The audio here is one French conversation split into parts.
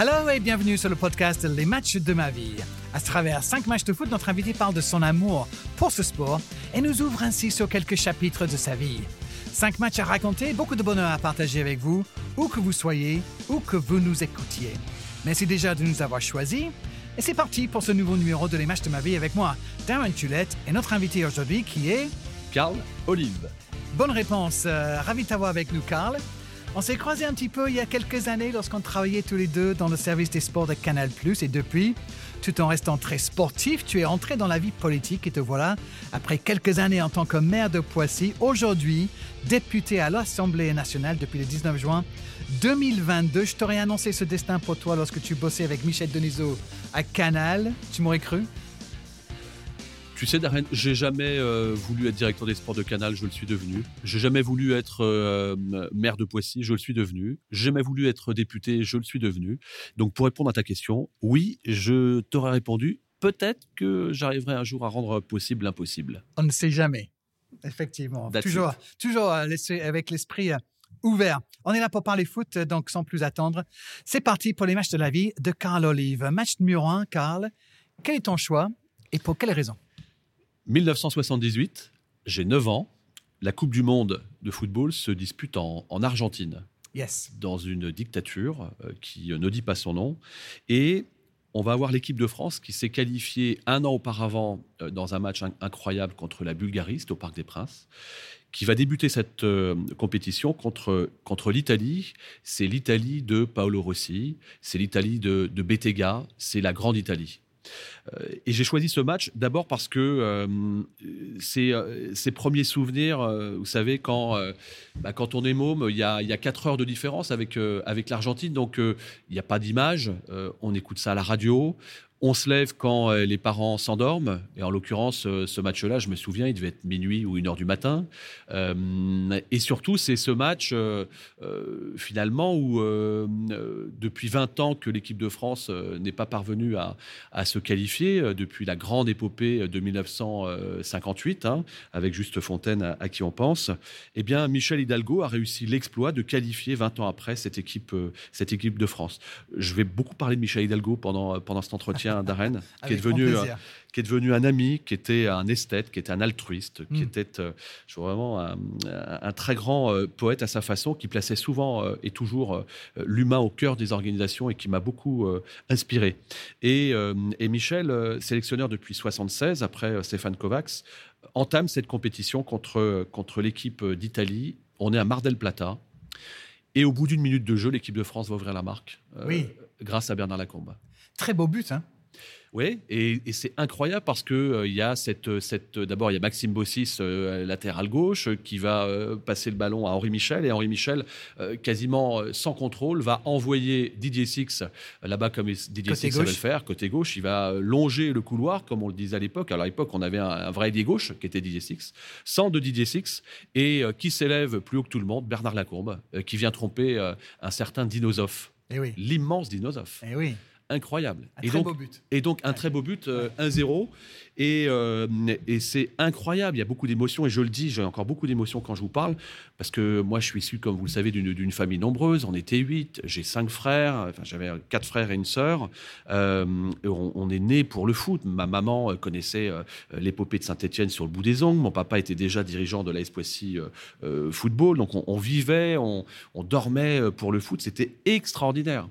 Hello et bienvenue sur le podcast Les matchs de ma vie. À travers cinq matchs de foot, notre invité parle de son amour pour ce sport et nous ouvre ainsi sur quelques chapitres de sa vie. Cinq matchs à raconter, beaucoup de bonheur à partager avec vous, où que vous soyez, où que vous nous écoutiez. Merci déjà de nous avoir choisis. Et c'est parti pour ce nouveau numéro de Les matchs de ma vie avec moi, Darren Tulette, et notre invité aujourd'hui qui est... Carl Olive. Bonne réponse. Euh, ravi de t'avoir avec nous, Carl. On s'est croisés un petit peu il y a quelques années lorsqu'on travaillait tous les deux dans le service des sports de Canal+. Et depuis, tout en restant très sportif, tu es entré dans la vie politique et te voilà, après quelques années en tant que maire de Poissy, aujourd'hui député à l'Assemblée nationale depuis le 19 juin 2022. Je t'aurais annoncé ce destin pour toi lorsque tu bossais avec Michel Denisot à Canal. Tu m'aurais cru tu sais, Darren, j'ai jamais euh, voulu être directeur des sports de Canal, je le suis devenu. J'ai jamais voulu être euh, maire de Poissy, je le suis devenu. J'ai jamais voulu être député, je le suis devenu. Donc, pour répondre à ta question, oui, je t'aurais répondu. Peut-être que j'arriverai un jour à rendre possible l'impossible. On ne sait jamais. Effectivement. toujours, toujours euh, avec l'esprit ouvert. On est là pour parler foot, donc sans plus attendre. C'est parti pour les matchs de la vie de Carl Olive. Match numéro 1, Carl. Quel est ton choix et pour quelle raison? 1978, j'ai 9 ans. La Coupe du Monde de football se dispute en, Argentine. Yes. Dans une dictature euh, qui ne dit pas son nom. Et on va avoir l'équipe de France qui s'est qualifiée un an auparavant euh, dans un match incroyable contre la Bulgarie, au Parc des Princes, qui va débuter cette euh, compétition contre, contre l'Italie. C'est l'Italie de Paolo Rossi, c'est l'Italie de, de Bettega, c'est la grande Italie. Euh, et j'ai choisi ce match d'abord parce que euh, c'est euh, ces premiers souvenirs, vous savez, quand, bah, quand on est môme, il y a, y a 4 heures de différence avec, avec l'Argentine, donc il n'y a pas d'image, on écoute ça à la radio, on se lève quand euh, les parents s'endorment. Et en l'occurrence, euh, ce match-là, je me souviens, il devait être minuit ou une heure du matin. Euh, et surtout, c'est ce match, finalement, où depuis 20 ans que l'équipe de France n'est pas parvenue à, se qualifier, depuis la grande épopée de 1958, hein, avec Juste Fontaine à, qui on pense, eh bien, Michel Hidalgo a réussi l'exploit de qualifier 20 ans après cette équipe, cette équipe de France. Je vais beaucoup parler de Michel Hidalgo pendant, pendant cet entretien d'Arène, qui est devenu qui est devenu un ami, qui était un esthète, qui était un altruiste, qui hmm. était euh, vraiment un, très grand euh, poète à sa façon, qui plaçait souvent euh, et toujours l'humain au cœur des organisations et qui m'a beaucoup inspiré. Et, et Michel, sélectionneur depuis 76 après Stéphane Kovacs, entame cette compétition contre, contre l'équipe d'Italie. On est à Mar del Plata. Et au bout d'une minute de jeu, l'équipe de France va ouvrir la marque. oui. Grâce à Bernard Lacombe. Très beau but, hein oui, et, c'est incroyable parce que euh, il y a cette, cette d'abord il y a Maxime Bossis euh, latéral gauche qui va euh, passer le ballon à Henri Michel et Henri Michel quasiment sans contrôle va envoyer Didier Six là-bas comme Didier Six savait le faire côté gauche, il va longer le couloir comme on le disait à l'époque. Alors à l'époque on avait un, vrai ailier gauche qui était Didier Six, sans de Didier Six et qui s'élève plus haut que tout le monde, Bernard Lacombe, qui vient tromper un certain Dinosof. Eh oui. L'immense Dinosof. Eh oui incroyable. Un et très donc, beau but. Et donc un très beau but, 1-0. Euh, et, c'est incroyable, il y a beaucoup d'émotions. Et je le dis, j'ai encore beaucoup d'émotions quand je vous parle, parce que moi je suis issu, comme vous le savez, d'une famille nombreuse. On était huit, j'ai cinq frères, enfin j'avais quatre frères et une sœur. Euh, on, est né pour le foot. Ma maman connaissait euh, l'épopée de Saint-Etienne sur le bout des ongles. Mon papa était déjà dirigeant de l'AS Poissy Football. Donc on, on vivait, on, on dormait pour le foot. C'était extraordinaire.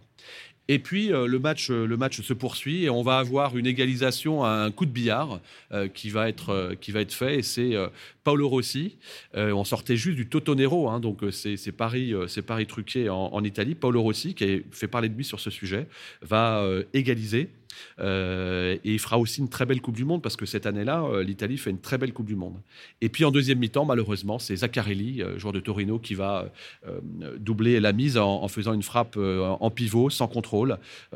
Et puis euh, le match, euh, le match se poursuit et on va avoir une égalisation à un coup de billard euh, qui va être qui va être fait. Et c'est Paolo Rossi. on sortait juste du Totonero, hein, donc c'est Paris, Paris truqué en, Italie. Paolo Rossi qui a fait parler de lui sur ce sujet va égaliser. Et il fera aussi une très belle Coupe du Monde parce que cette année-là, l'Italie fait une très belle Coupe du Monde. Et puis en deuxième mi-temps, malheureusement, c'est Zaccarelli, joueur de Torino, qui va doubler la mise en, faisant une frappe en pivot, sans contrôle,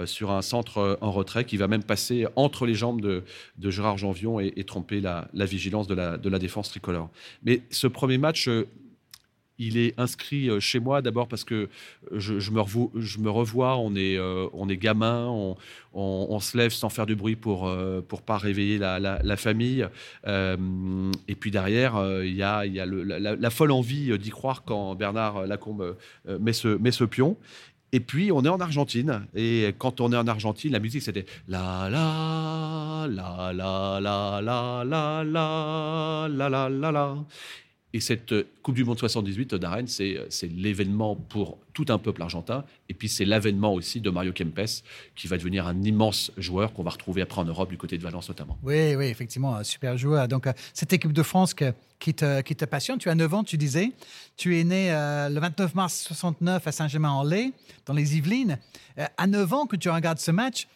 sur un centre en retrait, qui va même passer entre les jambes de, Gérard Janvion et, tromper la, vigilance de la, de la défense tricolore. Mais ce premier match il est inscrit euh, chez moi d'abord parce que je, me, revois, on est, euh, on est gamin, on, se lève sans faire de bruit pour ne euh, pour pas réveiller la, famille. et puis derrière, il y a, y a la, folle envie d'y croire quand Bernard Lacombe met, ce, met ce pion. Et puis, on est en Argentine. Et quand on est en Argentine, la musique, c'était la la la la la la la la la la la la. Et cette Coupe du Monde 78 d'Arène, c'est l'événement pour tout un peuple argentin. Et puis c'est l'avènement aussi de Mario Kempes, qui va devenir un immense joueur qu'on va retrouver après en Europe, du côté de Valence notamment. Oui, oui, effectivement, un super joueur. Donc euh, cette équipe de France qui, te, passionne, tu as 9 ans, tu disais. Tu es né euh, le 29 mars 69 à Saint-Germain-en-Laye, dans les Yvelines. Euh, à 9 ans que tu regardes ce match,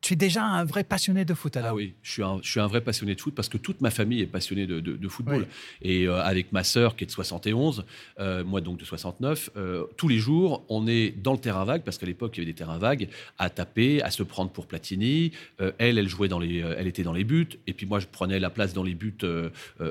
tu es déjà un vrai passionné de foot alors. Ah oui, je suis, un, je suis un vrai passionné de foot parce que toute ma famille est passionnée de, de, football. Et euh, avec ma sœur qui est de 71, euh, moi donc de 69, euh, tous les jours, on est dans le terrain vague parce qu'à l'époque, il y avait des terrains vagues à taper, à se prendre pour Platini. elle, elle jouait dans les, elle était dans les buts. Et puis moi, je prenais la place dans les buts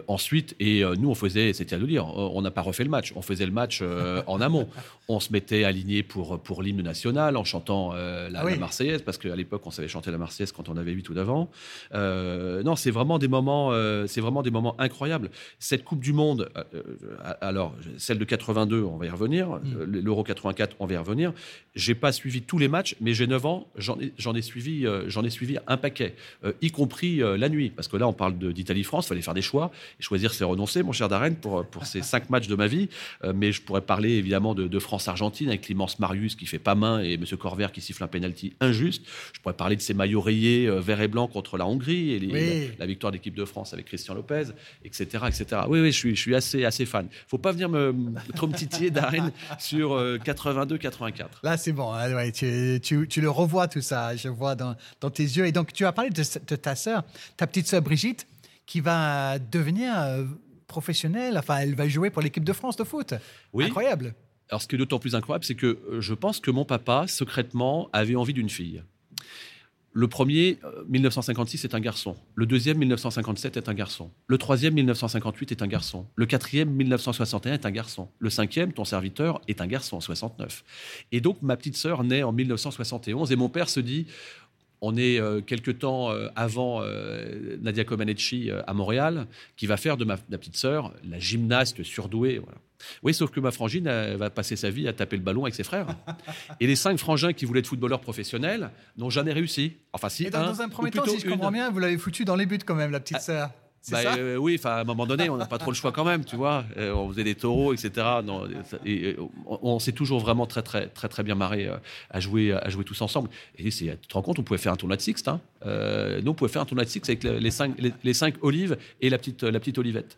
ensuite. Et nous, on faisait, c'était à nous dire, on n'a pas refait le match. On faisait le match en amont. On se mettait aligné pour, pour l'hymne national en chantant la, ah la, Marseillaise parce qu'à l'époque, on savait chanter la Marseillaise quand on avait 8 ou d'avant. Euh, non, c'est vraiment des moments, euh, c'est vraiment des moments incroyables. Cette Coupe du Monde, euh, alors celle de 82, on va y revenir. Mm. L'Euro 84, on va y revenir. J'ai pas suivi tous les matchs, mais j'ai 9 ans, j'en ai, j'en ai suivi, j'en ai suivi un paquet, y compris la nuit, parce que là, on parle d'Italie-France, il fallait faire des choix et choisir, c'est renoncer, mon cher Darren, pour pour ces cinq matchs de ma vie. mais je pourrais parler évidemment de, France-Argentine avec l'immense Marius qui fait pas main et Monsieur Corvert qui siffle un penalty injuste. Je pourrais parler de ces maillots rayés euh, vert et blanc contre la Hongrie et la, victoire de l'équipe de France avec Christian Lopez, etc. etc. Oui, oui, je suis, je suis assez, assez fan. faut pas venir me, trop me titiller d'Arène sur 82-84. Euh, Là, c'est bon. Hein, tu, tu, le revois tout ça, je vois dans, dans, tes yeux. Et donc, tu as parlé de, ta sœur, ta petite sœur Brigitte, qui va devenir euh, professionnelle. Enfin, elle va jouer pour l'équipe de France de foot. Oui. Incroyable. Alors, ce qui est d'autant plus incroyable, c'est que je pense que mon papa, secrètement, avait envie d'une fille. Le premier, 1956, euh, est un garçon. Le deuxième, 1957, est un garçon. Le troisième, 1958, est un garçon. Le quatrième, 1961, est un garçon. Le cinquième, ton serviteur, est un garçon, 69. Et donc, ma petite sœur naît en 1971 et mon père se dit, on est euh, quelque temps euh, avant Nadia Comaneci à Montréal, qui va faire de ma, ma petite sœur la gymnaste surdouée. Voilà. Oui, sauf que ma frangine va passer sa vie à taper le ballon avec ses frères. Et les cinq frangins qui voulaient être footballeurs professionnels n'ont jamais réussi. Enfin, si. dans un premier temps, si je comprends bien, vous l'avez foutu dans les buts quand même, la petite ah, sœur. Bah, euh, oui, enfin à un moment donné, on n'a pas trop le choix quand même, tu vois. Euh, on faisait des taureaux, etc. Non, et, on, s'est toujours vraiment très très très très bien marré euh, à jouer à jouer tous ensemble. Et tu te rends compte, on pouvait faire un tournoi de Sixte. Hein. nous, on pouvait faire un tournoi de Sixte avec les cinq les, cinq olives et la petite la petite olivette.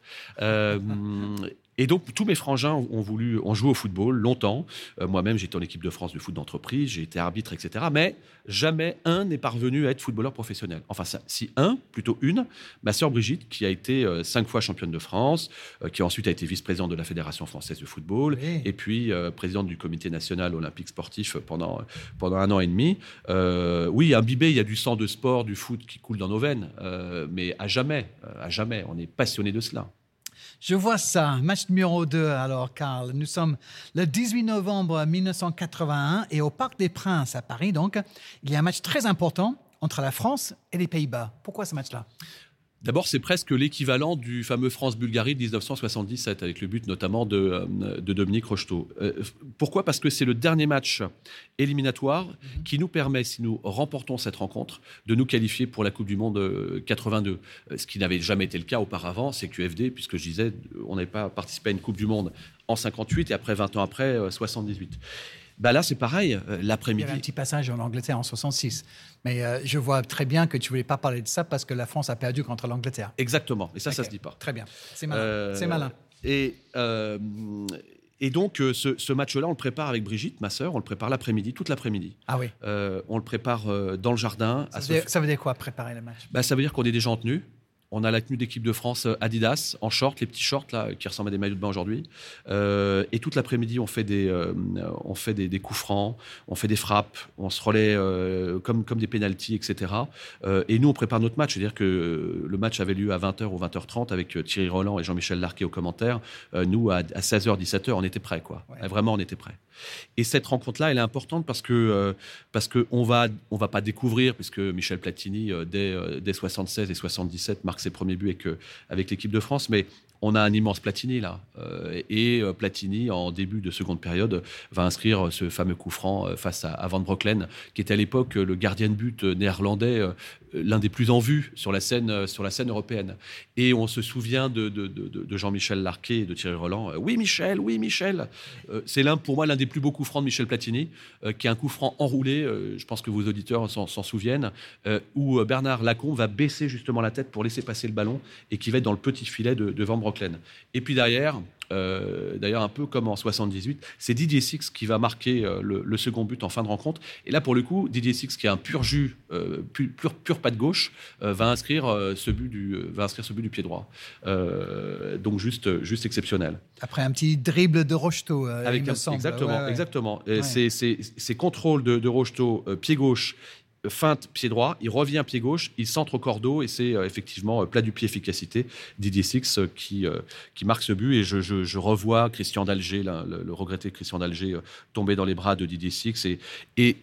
Et donc, tous mes frangins ont voulu, ont joué au football longtemps. Euh, moi-même, j'étais en équipe de France de foot d'entreprise, j'ai été arbitre, etc. Mais jamais un n'est parvenu à être footballeur professionnel. Enfin, si un, plutôt une, ma sœur Brigitte, qui a été euh, cinq fois championne de France, euh, qui ensuite a été vice-présidente de la Fédération française de football, et puis présidente du Comité national olympique sportif pendant, pendant un an et demi. oui, imbibé, il y a du sang de sport, du foot qui coule dans nos veines, mais à jamais, à jamais, on est passionné de cela. Je vois ça. Match numéro 2, alors, Karl. Nous sommes le 18 novembre 1981 et au Parc des Princes à Paris, donc, il y a un match très important entre la France et les Pays-Bas. Pourquoi ce match-là? D'abord, c'est presque l'équivalent du fameux France-Bulgarie de 1977, avec le but notamment de, euh, Dominique Rocheteau. Euh, pourquoi? Parce que c'est le dernier match éliminatoire mhm. qui nous permet, si nous remportons cette rencontre, de nous qualifier pour la Coupe du Monde 82. Euh, ce qui n'avait jamais été le cas auparavant, c'est QFD, puisque je disais, on n'avait pas participé à une Coupe du Monde en 58 et après 20 ans après, 78. Bah là, c'est pareil, l'après-midi. Il y avait un petit passage en Angleterre en 66. Mais euh, je vois très bien que tu voulais pas parler de ça parce que la France a perdu contre l'Angleterre. Exactement. Et ça, ça se dit pas. Très bien. C'est malin. Euh, c'est malin. Et, euh, et donc, ce, match-là, on le prépare avec Brigitte, ma sœur. On le prépare l'après-midi, toute l'après-midi. Ah oui. on le prépare dans le jardin. Ça, veut dire, quoi, préparer le match? Bah, Ça veut dire qu'on est déjà en tenue. On a la tenue d'équipe de France euh, Adidas en short, les petits shorts là qui ressemblent à des maillots de bain aujourd'hui. Euh, et toute l'après-midi, on fait des, euh, on fait des, coups francs, on fait des frappes, on se relaie comme comme des pénalties, etc. et nous, on prépare notre match, c'est-à-dire que le match avait lieu à 20h ou 20h30 avec Thierry Roland et Jean-Michel Larquet aux commentaires. nous, à, 16h, 17h, on était prêts, quoi. Vraiment, on était prêts. Et cette rencontre-là, elle est importante parce que parce que on va on va pas découvrir, puisque Michel Platini dès dès 76 et 77 marque ses premiers buts avec, avec l'équipe de France. Mais on a un immense Platini là. Euh, et euh, Platini, en début de seconde période, va inscrire ce fameux coup franc euh, face à, Van Broeklen, qui était à l'époque le gardien de but néerlandais, l'un des plus en vue sur la scène, sur la scène européenne. Et on se souvient de, de, Jean-Michel Larquet et de Thierry Roland. oui, Michel, oui, Michel. C'est l'un, pour moi, l'un des plus beaux coups francs de Michel Platini, qui est un coup franc enroulé. je pense que vos auditeurs s'en souviennent, où Bernard Lacombe va baisser justement la tête pour laisser passer le ballon et qui va être dans le petit filet de, Van. Et puis derrière, euh, d'ailleurs un peu comme en 78, c'est Didier Six qui va marquer euh, le, second but en fin de rencontre. Et là, pour le coup, Didier Six, qui a un pur jus, euh, pur, pur, pas de gauche, va, inscrire, ce but du, va inscrire ce but du pied droit. donc juste, juste exceptionnel. Après un petit dribble de Rocheteau, Avec il me semble. Exactement, exactement. C'est contrôle de, de Rocheteau, pied gauche, feinte pied droit, il revient pied gauche, il centre au cordeau et c'est euh, effectivement euh, plat du pied efficacité. Didier Six euh, qui, qui marque ce but et je, revois Christian d'Alger, le, regretté Christian d'Alger tomber dans les bras de Didier Six et, et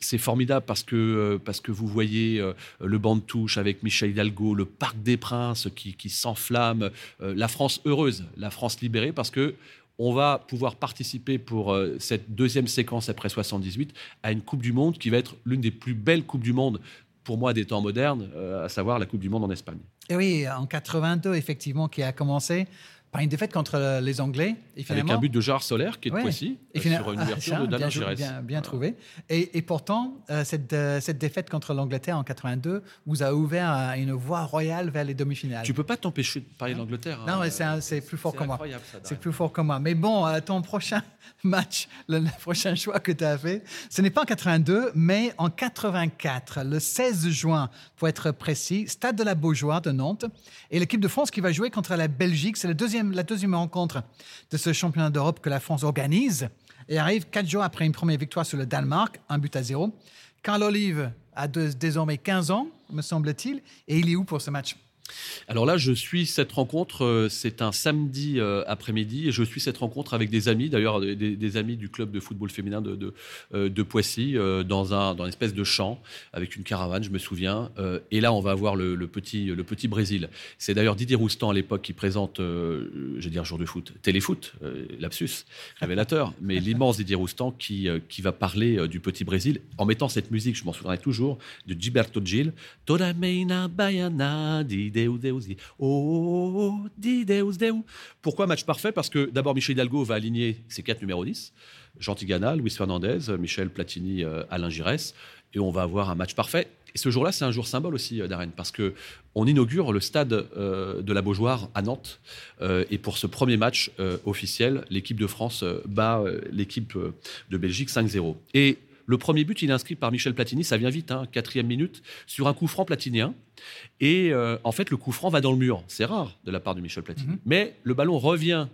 c'est formidable parce que, parce que vous voyez le banc de touche avec Michel Hidalgo, le Parc des Princes qui, qui s'enflamme, la France heureuse, la France libérée parce que on va pouvoir participer pour euh, cette deuxième séquence après 78 à une Coupe du Monde qui va être l'une des plus belles Coupes du Monde pour moi des temps modernes, euh, à savoir la Coupe du Monde en Espagne. Et oui, en 82, effectivement, qui a commencé par une défaite contre les Anglais. Et Avec un but de Gérard Solaire, qui est de Poissy, et euh, sur une ouverture de Daniel Bien, bien, trouvé. Et, pourtant, euh, cette, euh, cette, défaite contre l'Angleterre en 82 vous a ouvert une voie royale vers les demi-finales. Tu peux pas t'empêcher de parler de l'Angleterre. Non, hein. c'est plus fort que moi. C'est plus fort que moi. Mais bon, ton prochain match, le, prochain choix que tu as fait, ce n'est pas en 82, mais en 84, le 16 juin, pour être précis, Stade de la Beaujoire de Nantes. Et l'équipe de France qui va jouer contre la Belgique, c'est le deuxième la deuxième rencontre de ce championnat d'Europe que la France organise et arrive quatre jours après une première victoire sur le Danemark, un but à zéro. Carl Olive a désormais 15 ans, me semble-t-il, et il est où pour ce match? Alors là, je suis cette rencontre, euh, c'est un samedi euh, après-midi, et je suis cette rencontre avec des amis, d'ailleurs des, amis du club de football féminin de, de, euh, Poissy, dans, un, dans une espèce de champ, avec une caravane, je me souviens. et là, on va voir le, petit, le petit Brésil. C'est d'ailleurs Didier Roustan à l'époque qui présente, je vais dire jour de foot, téléfoot, lapsus, révélateur, mais l'immense Didier Roustan qui, qui va parler du petit Brésil en mettant cette musique, je m'en souviendrai toujours, de Gilberto Gil, Toda Meina Baiana, Deus, Deus. Oh, di Deus. Pourquoi match parfait? Parce que d'abord, Michel Hidalgo va aligner ses quatre numéros 10. Jean Tigana, Luis Fernandez, Michel Platini, euh, Alain Giresse. Et on va avoir un match parfait. Et ce jour-là, c'est un jour symbole aussi, euh, Darren, parce que on inaugure le stade euh, de la Beaujoire à Nantes. et pour ce premier match officiel, l'équipe de France bat l'équipe de Belgique 5-0. Et le premier but, il est inscrit par Michel Platini, ça vient vite, hein, quatrième minute, sur un coup franc platinien. Et euh, en fait, le coup franc va dans le mur. C'est rare de la part de Michel Platini. Mhm. Mais le ballon revient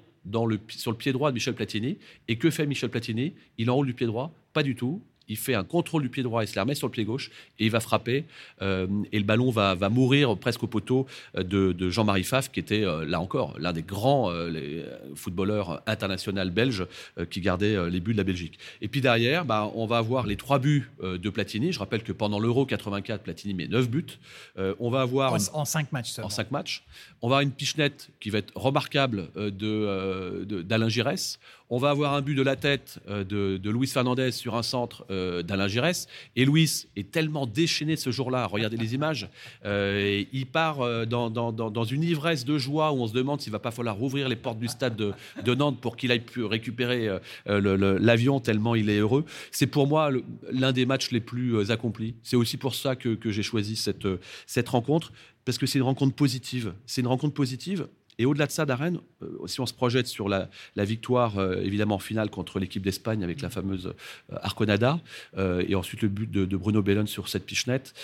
sur le pied droit de Michel Platini. Et que fait Michel Platini? Il enroule du pied droit? Pas du tout il fait un contrôle du pied droit, il se la remet sur le pied gauche et il va frapper. Euh, et le ballon va, mourir presque au poteau euh, de, Jean-Marie Pfaff, qui était euh, là encore l'un des grands footballeurs internationaux belges qui gardait les buts de la Belgique. Et puis derrière, bah, on va avoir les trois buts de Platini. Je rappelle que pendant l'Euro 84, Platini met 9 buts. on va avoir en, 5 matchs En 5 matchs. On va avoir une pichenette qui va être remarquable d'Alain Giresse. On va avoir un but de la tête euh, de, Luis Fernandez sur un centre euh, d'Alain Giresse. Et Luis est tellement déchaîné ce jour-là. Regardez les images. Euh, il part dans, une ivresse de joie où on se demande s'il va pas falloir rouvrir les portes du stade de, Nantes pour qu'il aille pu récupérer l'avion tellement il est heureux. C'est pour moi l'un des matchs les plus accomplis. C'est aussi pour ça que, j'ai choisi cette, cette rencontre parce que c'est une rencontre positive. C'est une rencontre positive et au-delà de ça, Darren, euh, si on se projette sur la, victoire, euh, évidemment, finale contre l'équipe d'Espagne avec la fameuse euh, Arconada, et ensuite le but de, Bruno Bellon sur cette pichenette,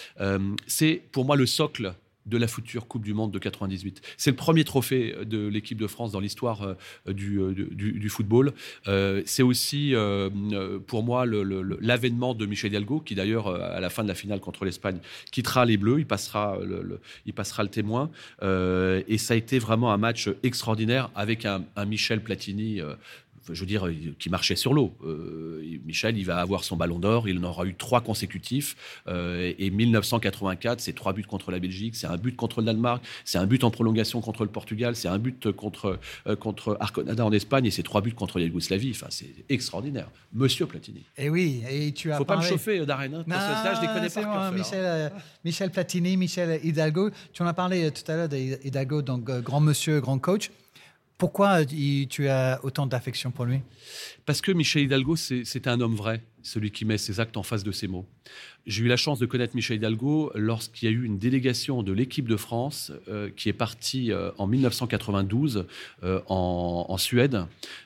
c'est pour moi le socle de la future Coupe du Monde de 98. C'est le premier trophée de l'équipe de France dans l'histoire euh, euh, du, football. Euh, c'est aussi pour moi l'avènement de Michel Hidalgo, qui d'ailleurs à la fin de la finale contre l'Espagne quittera les Bleus, il passera le, il passera le témoin. et ça a été vraiment un match extraordinaire avec un Michel Platini je veux dire, qui marchait sur l'eau. Euh, Michel, il va avoir son ballon d'or. Il en aura eu trois consécutifs. Euh, et 1984, c'est trois buts contre la Belgique, c'est un but contre le Danemark, c'est un but en prolongation contre le Portugal, c'est un but contre, euh, contre Arconada en Espagne et c'est trois buts contre la Yougoslavie. Enfin, c'est extraordinaire. Monsieur Platini. Et oui, et tu as Faut pas me chauffer, Darren. Hein, ça, je les connais pas. Michel, Michel Platini, Michel Hidalgo. Tu en as parlé tout à l'heure d'Hidalgo, donc grand monsieur, grand coach. Pourquoi tu as autant d'affection pour lui? Parce que Michel Hidalgo, c'est un homme vrai, celui qui met ses actes en face de ses mots. J'ai eu la chance de connaître Michel Hidalgo lorsqu'il y a eu une délégation de l'équipe de France euh, qui est partie euh, en 1992 euh, en, Suède.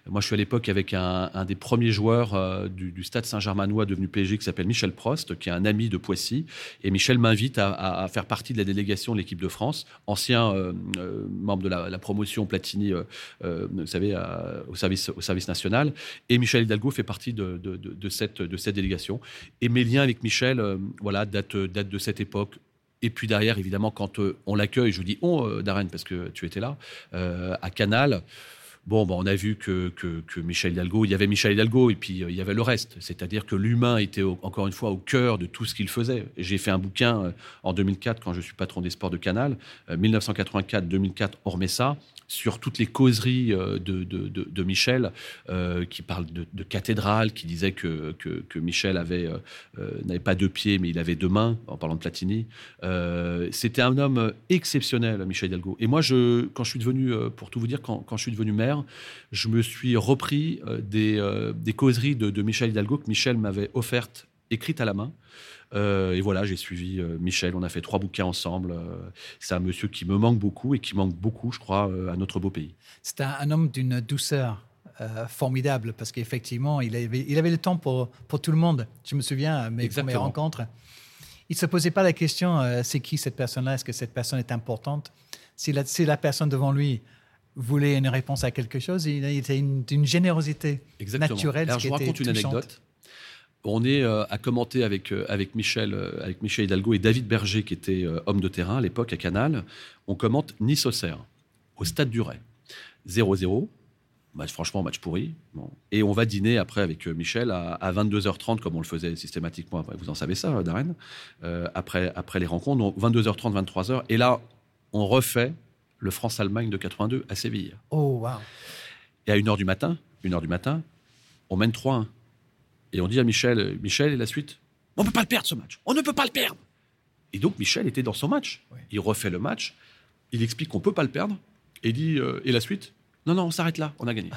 Moi, je suis à l'époque avec un, des premiers joueurs du, Stade Saint-Germanois devenu PSG qui s'appelle Michel Prost, qui est un ami de Poissy. Et Michel m'invite à, faire partie de la délégation de l'équipe de France, ancien membre de la, promotion Platini, vous savez, au, service, au service national. Et Michel Hidalgo fait partie de, de, cette, de cette délégation. Et mes liens avec Michel euh, voilà, date, date de cette époque. Et puis derrière, évidemment, quand euh, on l'accueille, je dis on, oh, Darren, parce que tu étais là, euh, à Canal. Bon, on a vu que, que, Michel Hidalgo, il y avait Michel Hidalgo et puis il y avait le reste. C'est-à-dire que l'humain était encore une fois au cœur de tout ce qu'il faisait. J'ai fait un bouquin en 2004 quand je suis patron des sports de Canal. 1984-2004, on remet ça sur toutes les causeries euh, de, de, Michel, euh, qui parle de, cathédrale, qui disait que, que, Michel avait euh, n'avait pas deux pieds, mais il avait deux mains, en parlant de Platini. C'était un homme exceptionnel, Michel Hidalgo. Et moi, je, quand je suis devenu, pour tout vous dire, quand, quand je suis devenu maire, je me suis repris des, des causeries de, Michel Hidalgo que Michel m'avait offertes, écrites à la main. Euh, et voilà, j'ai suivi euh, Michel. On a fait trois bouquins ensemble. Euh, c'est un monsieur qui me manque beaucoup et qui manque beaucoup, je crois, à notre beau pays. C'est un, homme d'une douceur formidable parce qu'effectivement, il avait, il avait le temps pour, pour tout le monde. Je me souviens à mes premières rencontres. Il ne se posait pas la question c'est qui cette personne-là? Est-ce que cette personne est importante? Si la, si la personne devant lui voulait une réponse à quelque chose, il était d'une générosité naturelle. Alors, je vous raconte une anecdote. On est euh, à commenter avec, euh, avec, Michel, euh, avec Michel Hidalgo et David Berger, qui était homme de terrain à l'époque à Canal. On commente Nice-Auxerre, au stade du Ray. 0-0. franchement, match pourri. Et on va dîner après avec Michel à, 22h30, comme on le faisait systématiquement. Vous en savez ça, Darren après, après les rencontres. 22h30, 23h. Et là, on refait le France-Allemagne de 82 à Séville. Oh, wow. Et à 1h du matin, 1h du matin, on mène 3-1. Et on dit à Michel, Michel, et la suite? On ne peut pas le perdre ce match. On ne peut pas le perdre. Et donc Michel était dans son match. Il refait le match. Il explique qu'on ne peut pas le perdre. Et dit euh, Et la suite? Non, non, on s'arrête là. On a gagné.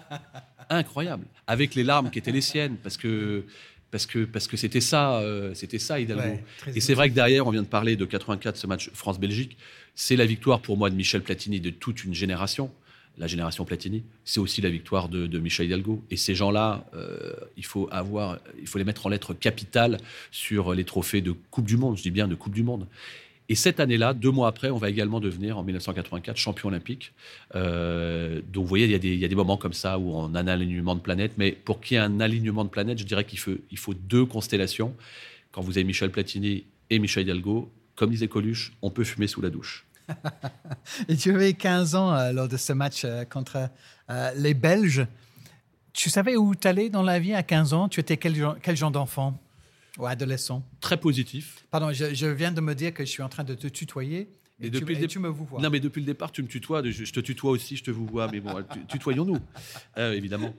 Incroyable. Avec les larmes qui étaient les siennes. Parce que parce que parce que c'était ça, euh, c'était ça Hidalgo. et c'est vrai que derrière, on vient de parler de 84, ce match France-Belgique. C'est la victoire pour moi de Michel Platini de toute une génération la génération Platini, c'est aussi la victoire de, Michel Hidalgo. Et ces gens-là, euh, il faut avoir, il faut les mettre en lettres capitales sur les trophées de Coupe du Monde. Je dis bien de Coupe du Monde. Et cette année-là, deux mois après, on va également devenir, en 1984, champion olympique. Euh, donc, vous voyez, il y, a des, moments comme ça où on a un alignement de planètes. Mais pour qu'il y ait un alignement de planètes, je dirais qu'il faut, deux constellations. Quand vous avez Michel Platini et Michel Hidalgo, comme disait Coluche, on peut fumer sous la douche. et tu avais 15 ans euh, lors de ce match euh, contre les Belges. Tu savais où tu allais dans la vie à 15 ans? Tu étais quel genre d'enfant? Ou adolescent Très positif. Pardon, je, viens de me dire que je suis en train de te tutoyer. Et, depuis tu, tu me vous vois. Non, mais depuis le départ, tu me tutoies. Je, te tutoie aussi, je te vous vois. Mais bon, tutoyons-nous, évidemment.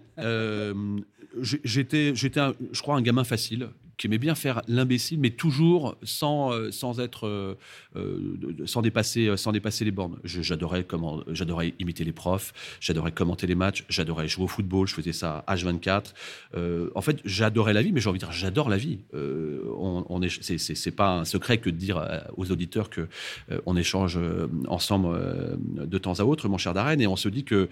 j'étais, j'étais, je crois, un gamin facile qui aimait bien faire l'imbécile, mais toujours sans, euh, sans être, euh, euh, sans dépasser, sans dépasser les bornes. J'adorais comment, j'adorais imiter les profs, j'adorais commenter les matchs, j'adorais jouer au football, je faisais ça H24. en fait, j'adorais la vie, mais j'ai envie de dire, j'adore la vie. on, on est, c'est pas un secret que de dire aux auditeurs que on échange ensemble de temps à autre, mon cher Darren, et on se dit que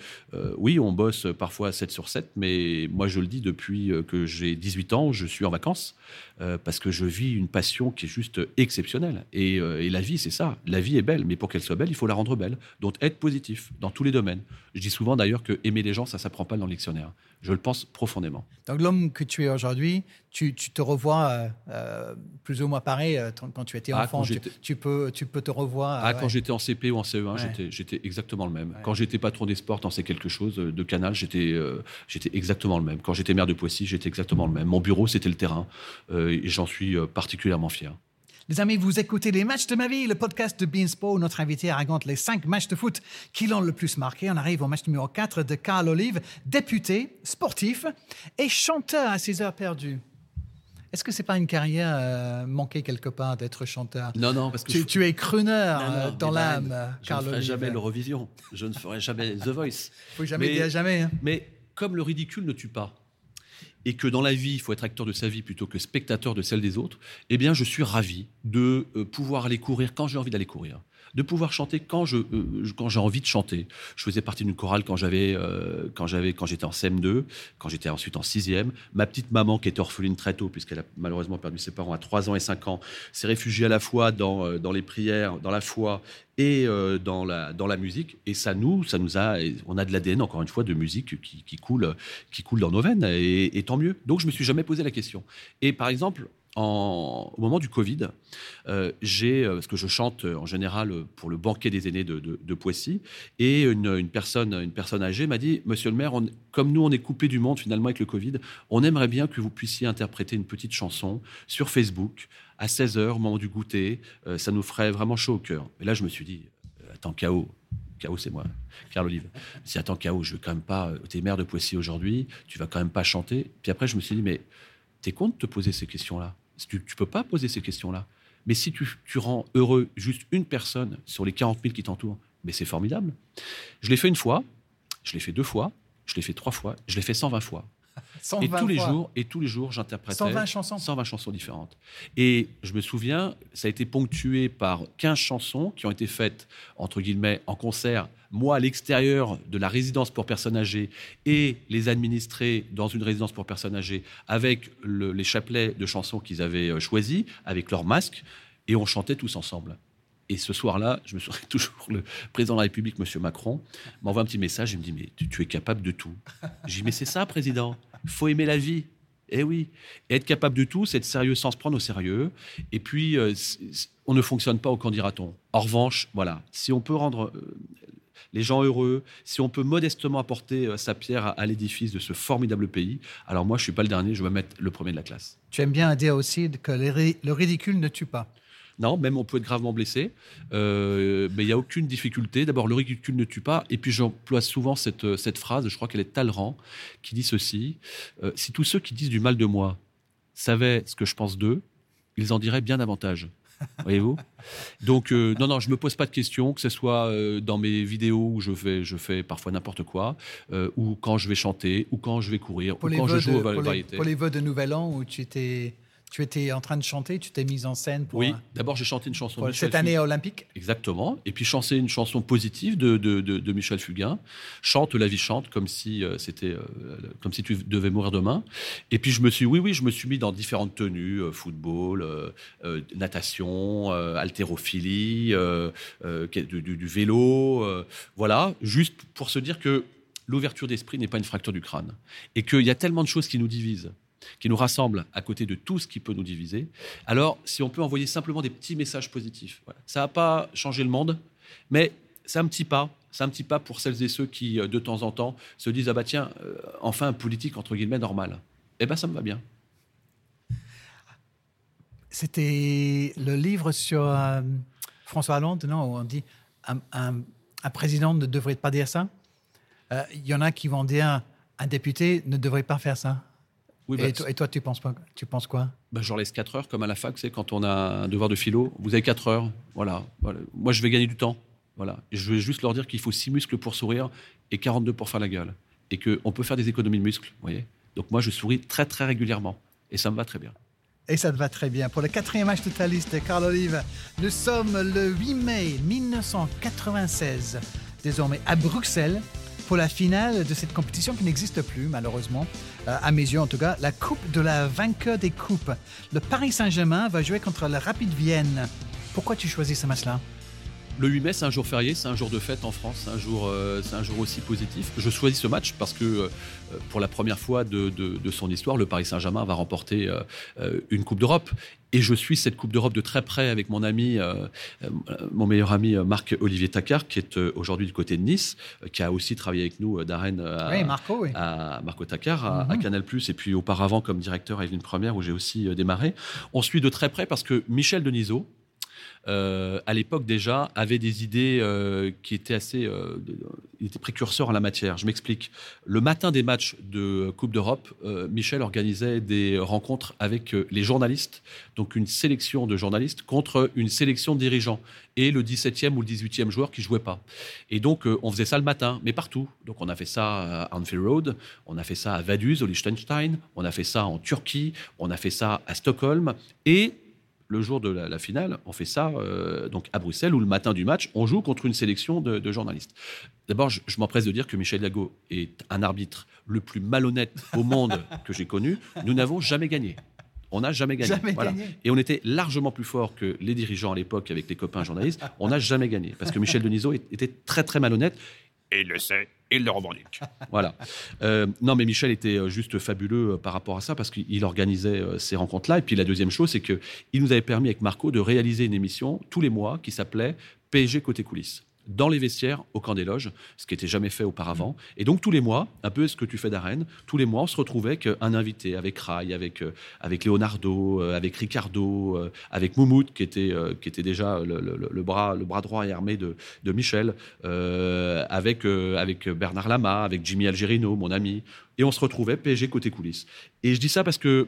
oui, on bosse parfois 7 sur 7, mais moi je le dis depuis que j'ai 18 ans, je suis en vacances. Euh, parce que je vis une passion qui est juste exceptionnelle. Euh, et, la vie, c'est ça. La vie est belle, mais pour qu'elle soit belle, il faut la rendre belle. Donc être positif dans tous les domaines. Je dis souvent d'ailleurs que aimer les gens, ça ne s'apprend pas dans le dictionnaire. Je le pense profondément. Donc l'homme que tu es aujourd'hui, tu, te revois euh, euh, plus ou moins pareil euh, quand tu étais ah, enfant. tu, peux, tu peux te revoir. Ah, Quand j'étais en CP ou en CE1, j'étais exactement le même. Quand j'étais patron des sports, t'en sais quelque chose, de Canal, j'étais j'étais exactement le même. Quand j'étais maire de Poissy, j'étais exactement le même. Mon bureau, c'était le terrain. et j'en suis particulièrement fier. Les amis, vous écoutez les matchs de ma vie, le podcast de Beansport où notre invité raconte les cinq matchs de foot qui l'ont le plus marqué. On arrive au match numéro 4 de Carl Olive, député, sportif et chanteur à ses heures perdues. Est-ce que c'est pas une carrière euh, manquée quelque part d'être chanteur? Non, non, parce que tu, tu es crooner euh, dans l'âme, Je ne ferai jamais l'Eurovision. Je ne ferai jamais The Voice. Faut jamais dire jamais. Hein. Mais comme le ridicule ne tue pas, et que dans la vie, il faut être acteur de sa vie plutôt que spectateur de celle des autres, eh bien, je suis ravi de euh, pouvoir aller courir quand j'ai envie d'aller courir de pouvoir chanter quand je euh, quand j'ai envie de chanter. Je faisais partie d'une chorale quand j'avais euh, quand j'avais quand j'étais en CM2, quand j'étais ensuite en 6e. Ma petite maman qui était orpheline très tôt puisqu'elle a malheureusement perdu ses parents à 3 ans et 5 ans, s'est réfugiée à la fois dans dans les prières, dans la foi et dans la dans la musique et ça nous ça nous a on a de l'ADN encore une fois de musique qui, qui coule qui coule dans nos veines et, et tant mieux. Donc je me suis jamais posé la question. Et par exemple au moment du Covid, euh, j'ai, euh, parce que je chante euh, en général pour le banquet des aînés de, Poissy, et une, personne, une personne âgée m'a dit, Monsieur le maire, comme nous on est coupé du monde finalement avec le Covid, on aimerait bien que vous puissiez interpréter une petite chanson sur Facebook à 16h au moment du goûter, ça nous ferait vraiment chaud au cœur. Et là je me suis dit, attends, KO, KO, c'est moi, Carl Olive. Si attends, KO, je veux quand même pas. T'es maire de Poissy aujourd'hui, tu vas quand même pas chanter. Puis après, je me suis dit, mais t'es con de te poser ces questions-là tu ne peux pas poser ces questions-là. Mais si tu, rends heureux juste une personne sur les 40 000 qui t'entourent, mais c'est formidable. Je l'ai fait une fois, je l'ai fait deux fois, je l'ai fait trois fois, je l'ai fait 120 fois et tous les jours, et tous les jours, j'interprétais 120 chansons. 120 chansons différentes. Et je me souviens, ça a été ponctué par 15 chansons qui ont été faites entre guillemets en concert, moi à l'extérieur de la résidence pour personnes âgées et les administrés dans une résidence pour personnes âgées avec les chapelets de chansons qu'ils avaient euh, choisis, avec leurs masques, et on chantait tous ensemble. Et ce soir-là, je me souviens toujours, le président de la République, M. Macron, m'envoie un petit message et me dit Mais tu, es capable de tout. J'ai dit Mais c'est ça, président. Faut aimer la vie. Eh oui. être capable de tout, c'est être sérieux sans se prendre au sérieux. Et puis, euh, on ne fonctionne pas au candidaton. En revanche, voilà, si on peut rendre euh, les gens heureux, si on peut modestement apporter euh, sa pierre à, l'édifice de ce formidable pays, alors moi, je suis pas le dernier, je vais mettre le premier de la classe. Tu aimes bien dire aussi que le ridicule ne tue pas. Non, même on peut être gravement blessé, euh, mais il n'y a aucune difficulté. D'abord, le ridicule ne tue pas. Et puis, j'emploie souvent cette, euh, cette phrase, je crois qu'elle est Talleyrand, qui dit ceci euh, Si tous ceux qui disent du mal de moi savaient ce que je pense d'eux, ils en diraient bien davantage. Voyez-vous? Donc, non, non, je ne me pose pas de questions, que ce soit dans mes vidéos où je fais, je fais parfois n'importe quoi, ou quand je vais chanter, ou quand je vais courir, ou quand je joue au variété. Pour les vœux de Nouvel An où tu étais tu étais en train de chanter, tu t'es mise en scène pour. Oui, d'abord j'ai chanté une chanson de Cette année olympique Exactement. Et puis chanter une chanson positive de, de, de, Michel Fugain. Chante la vie chante comme si euh, c'était euh, comme si tu devais mourir demain. Et puis je me suis, oui, oui, je me suis mis dans différentes tenues euh, football, natation, haltérophilie, du, du, vélo. voilà, juste pour se dire que l'ouverture d'esprit n'est pas une fracture du crâne. Et qu'il y a tellement de choses qui nous divisent qui nous rassemble à côté de tout ce qui peut nous diviser, alors si on peut envoyer simplement des petits messages positifs, ça n'a pas changé le monde, mais c'est un petit pas, c'est un petit pas pour celles et ceux qui, euh, de temps en temps, se disent ah bah tiens, euh, enfin politique entre guillemets normal. Eh ben ça me va bien. C'était le livre sur euh, François Hollande, non, où on dit un, président ne devrait pas dire ça. Il y en a qui vont dire un député ne devrait pas faire ça. Bah, et, toi, tu penses, pas, tu penses quoi? Bah, Je laisse 4 heures, comme à la fac, c'est quand on a un devoir de philo. Vous avez 4 heures. Voilà. Moi, je vais gagner du temps. Voilà. je vais juste leur dire qu'il faut 6 muscles pour sourire et 42 pour faire la gueule. Et qu'on peut faire des économies de muscles. voyez Donc, moi, je souris très, très régulièrement. Et ça me va très bien. Et ça te va très bien. Pour le quatrième match de ta liste, Carl Olive, nous sommes le 8 mai 1996, désormais à Bruxelles pour la finale de cette compétition qui n'existe plus, malheureusement, euh, à mes yeux en tout cas, la Coupe de la vainqueur des coupes. Le Paris Saint-Germain va jouer contre la Rapide Vienne. Pourquoi tu choisis ce match-là? Le 8 mai, c'est un jour férié, c'est un jour de fête en France, c'est un jour, euh, c'est un jour aussi positif. Je choisis ce match parce que euh, pour la première fois de, son histoire, le Paris Saint-Germain va remporter euh, une Coupe d'Europe. Et je suis cette Coupe d'Europe de très près avec mon ami, mon meilleur ami Marc-Olivier Tacard, qui est aujourd'hui du côté de Nice, qui a aussi travaillé avec nous d'Arène à, Marco, à Marco Tacard, à, mhm. Canal+, et puis auparavant comme directeur à une Première, où j'ai aussi démarré. On suit de très près parce que Michel Denisot, euh, à l'époque déjà, avait des idées euh, qui étaient assez. Euh, il était en la matière. Je m'explique. Le matin des matchs de Coupe d'Europe, Michel organisait des rencontres avec les journalistes, donc une sélection de journalistes contre une sélection de dirigeants et le 17e ou le 18e joueur qui jouait pas. Et donc, on faisait ça le matin, mais partout. Donc, on a fait ça à Anfield Road, on a fait ça à Vaduz, au Liechtenstein, on a fait ça en Turquie, on a fait ça à Stockholm. Et le jour de la, finale, on fait ça euh, donc à Bruxelles, où le matin du match, on joue contre une sélection de, journalistes. D'abord, je, m'empresse de dire que Michel Lago est un arbitre le plus malhonnête au monde que j'ai connu. Nous n'avons jamais gagné. On n'a jamais gagné. Et on était largement plus fort que les dirigeants à l'époque avec les copains journalistes. On n'a jamais gagné. Parce que Michel Denisot était très, très malhonnête. Et il le sait et le revendique. voilà. Euh, non, mais Michel était euh, juste fabuleux euh, par rapport à ça parce qu'il organisait ces rencontres-là. Et puis la deuxième chose, c'est qu'il nous avait permis avec Marco de réaliser une émission tous les mois qui s'appelait PSG côté coulisses dans les vestiaires au camp des loges, ce qui n'était jamais fait auparavant. Et donc tous les mois, un peu ce que tu fais d'arène, tous les mois on se retrouvait avec un invité, avec Rai, avec, euh, avec Leonardo, euh, avec Ricardo, euh, avec Moumout, qui était, qui était déjà le, bras, le bras droit et armé de, de Michel, avec, avec Bernard Lama, avec Jimmy Algerino, mon ami. Et on se retrouvait PSG côté coulisses. Et je dis ça parce que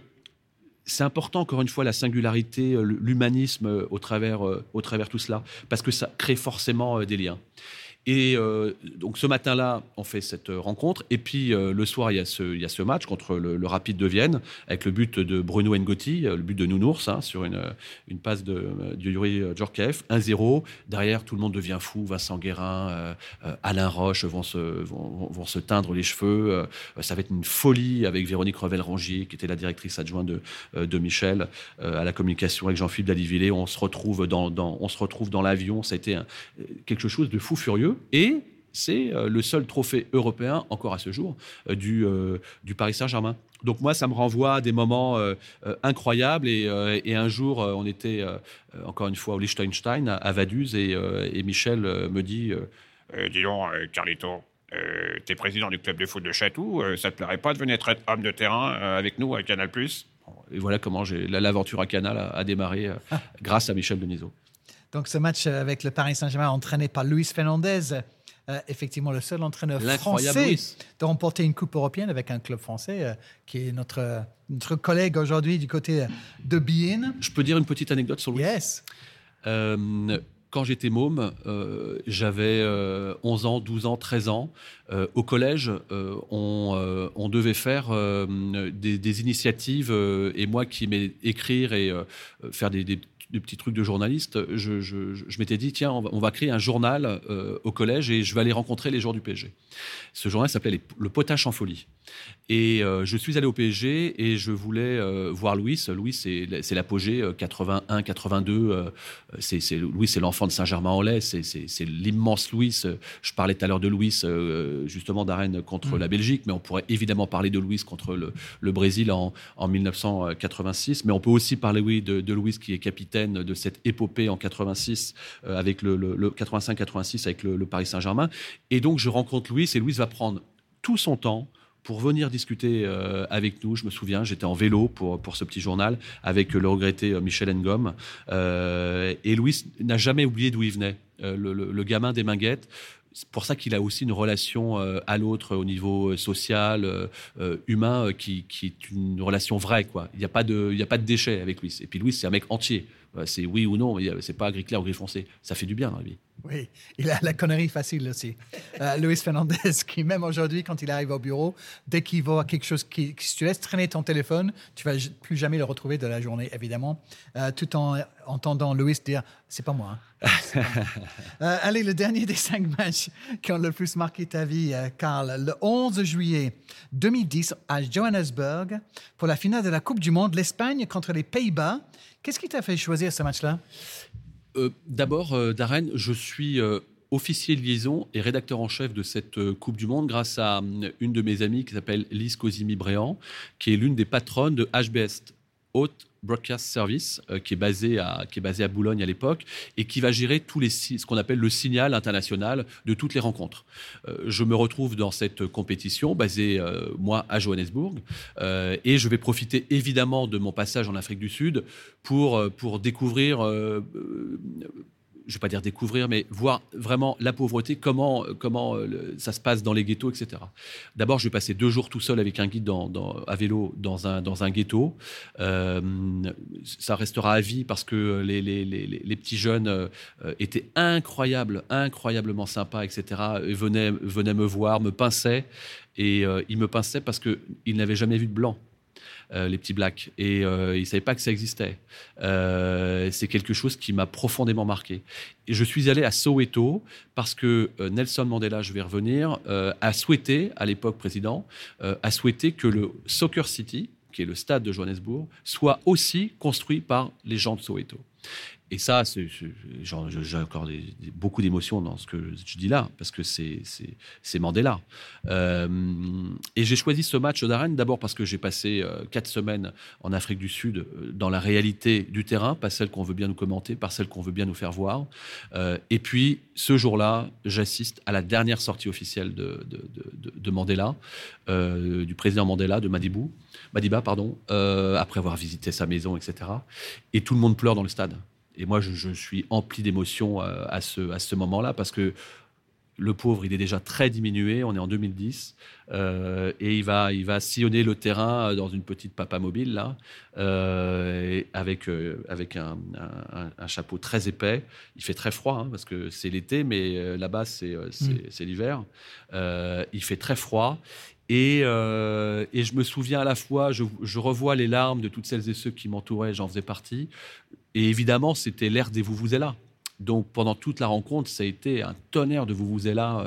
c'est important, encore une fois, la singularité, euh, l'humanisme euh, au travers, euh, au travers tout cela, parce que ça crée forcément des liens. Et euh, donc ce matin-là, on fait cette rencontre. Et puis euh, le soir, il y, a ce, match contre le, le, Rapide de Vienne, avec le but de Bruno Ngotti, euh, le but de Nounours, hein, sur une, passe de, de Yuri Djorkaeff, 1-0. Derrière, tout le monde devient fou. Vincent Guérin, Alain Roche vont se, teindre les cheveux. ça va être une folie avec Véronique Revel-Rangier, qui était la directrice adjointe de, Michel, à la communication avec Jean-Philippe Dalivillé. On se retrouve dans, dans on se retrouve dans l'avion. Ça a été quelque chose de fou furieux. Et c'est euh, le seul trophée européen, encore à ce jour, euh, du, euh, du Paris Saint-Germain. Donc moi, ça me renvoie à des moments incroyables. Et, un jour, on était encore une fois au Liechtenstein, à, Vaduz, et, Michel me dit Dis donc, Carlito, tu es président du club de foot de Chatou, ça te plairait pas de venir être homme de terrain avec nous à Canal Et voilà comment l'aventure à Canal a, a démarré grâce à Michel Denisot. Donc ce match avec le Paris Saint-Germain entraîné par Luis Fernandez, euh, effectivement le seul entraîneur français de remporter une Coupe européenne avec un club français euh, qui est notre, notre collègue aujourd'hui du côté de Bien. Je peux dire une petite anecdote sur Luis? Yes. Euh, quand j'étais môme, j'avais 11 ans, 12 ans, 13 ans. au collège, on, on, devait faire des, des, initiatives, et moi qui aimais écrire et faire des, des du petit truc de journaliste, je, je, m'étais dit, tiens, on va, créer un journal euh, au collège et je vais aller rencontrer les joueurs du PSG. Ce journal s'appelait Le Potache en folie. Et euh, je suis allé au PSG et je voulais euh, voir Louis. Louis, c'est l'apogée 81, 82. c'est Louis, c'est l'enfant de Saint-Germain-en-Laye. C'est l'immense Louis. Je parlais tout à l'heure de Louis, justement, d'Arène contre mm. la Belgique, mais on pourrait évidemment parler de Louis contre le, Brésil en, en, 1986. Mais on peut aussi parler, oui, de, de Louis qui est capitaine de cette épopée en 86 euh, avec le, 85-86 avec le, Paris Saint-Germain. Et donc je rencontre Louis et Louis va prendre tout son temps pour venir discuter euh, avec nous. Je me souviens, j'étais en vélo pour, pour ce petit journal avec le regretté euh, Michel Engom. et Louis n'a jamais oublié d'où il venait. le, gamin des Minguettes, c'est pour ça qu'il a aussi une relation à l'autre au niveau social, humain, qui, qui, est une relation vraie. Quoi. Il n'y a, pas de, il a pas de déchets avec Louis. Et puis Louis, c'est un mec entier. Euh, c'est oui ou non, c'est pas gris clair ou gris foncé. Ça fait du bien dans la vie. Oui, il a la connerie facile aussi. Euh, Luis Fernandez, qui même aujourd'hui, quand il arrive au bureau, dès qu'il voit quelque chose, qui, si tu laisses traîner ton téléphone, tu vas plus jamais le retrouver de la journée, évidemment, euh, tout en entendant Luis dire c'est pas moi. Hein. Euh, allez, le dernier des cinq matchs qui ont le plus marqué ta vie, Karl, le 11 juillet 2010 à Johannesburg pour la finale de la Coupe du Monde, l'Espagne contre les Pays-Bas. Qu'est-ce qui t'a fait choisir ce match-là? D'abord, Darren, je suis officier de liaison et rédacteur en chef de cette Coupe du Monde grâce à une de mes amies qui s'appelle Lise Cosimi-Bréant, qui est l'une des patronnes de HBS, Haute Broadcast Service, euh, qui, est basé à, qui est basé à Boulogne à l'époque, et qui va gérer tous les, ce qu'on appelle le signal international de toutes les rencontres. Euh, je me retrouve dans cette compétition, basée, euh, moi, à Johannesburg, et je vais profiter évidemment de mon passage en Afrique du Sud pour, pour découvrir je ne vais pas dire découvrir, mais voir vraiment la pauvreté, comment, comment euh, ça se passe dans les ghettos, etc. D'abord, je vais passer deux jours tout seul avec un guide à vélo dans un, dans un ghetto. Euh, ça restera à vie parce que les, les, les, les petits jeunes euh, étaient incroyables, incroyablement sympas, etc. Ils venaient, venaient me voir, me pinçaient. Et ils me pinçaient parce qu'ils n'avaient jamais vu de blanc. Euh, les petits blacks. Et euh, ils ne savaient pas que ça existait. Euh, c'est quelque chose qui m'a profondément marqué. Et je suis allé à Soweto parce que Nelson Mandela, je vais revenir, a souhaité, à l'époque président, a souhaité que le Soccer City, qui est le stade de Johannesburg, soit aussi construit par les gens de Soweto. Et ça, j'ai encore beaucoup d'émotions dans ce que je dis là, parce que c'est Mandela. Euh, et j'ai choisi ce match d'arène d'abord parce que j'ai passé euh, quatre semaines en Afrique du Sud euh, dans la réalité du terrain, pas celle qu'on veut bien nous commenter, pas celle qu'on veut bien nous faire voir. et puis, ce jour-là, j'assiste à la dernière sortie officielle de, de, Mandela, du président Mandela, de Madibou, Madiba, pardon, après avoir visité sa maison, etc. Et tout le monde pleure dans le stade. Et moi, je, suis empli d'émotions euh, à ce, à ce moment-là parce que le pauvre, il est déjà très diminué. On est en 2010 euh, et il va, il va sillonner le terrain dans une petite papa mobile là, euh, avec avec un, chapeau très épais. Il fait très froid hein, parce que c'est l'été, mais là-bas c'est c'est mm. l'hiver. il fait très froid. Et, et, je me souviens à la fois, je, revois les larmes de toutes celles et ceux qui m'entouraient, j'en faisais partie. Et évidemment, c'était l'ère des vous vous là. Donc pendant toute la rencontre, ça a été un tonnerre de vous vous là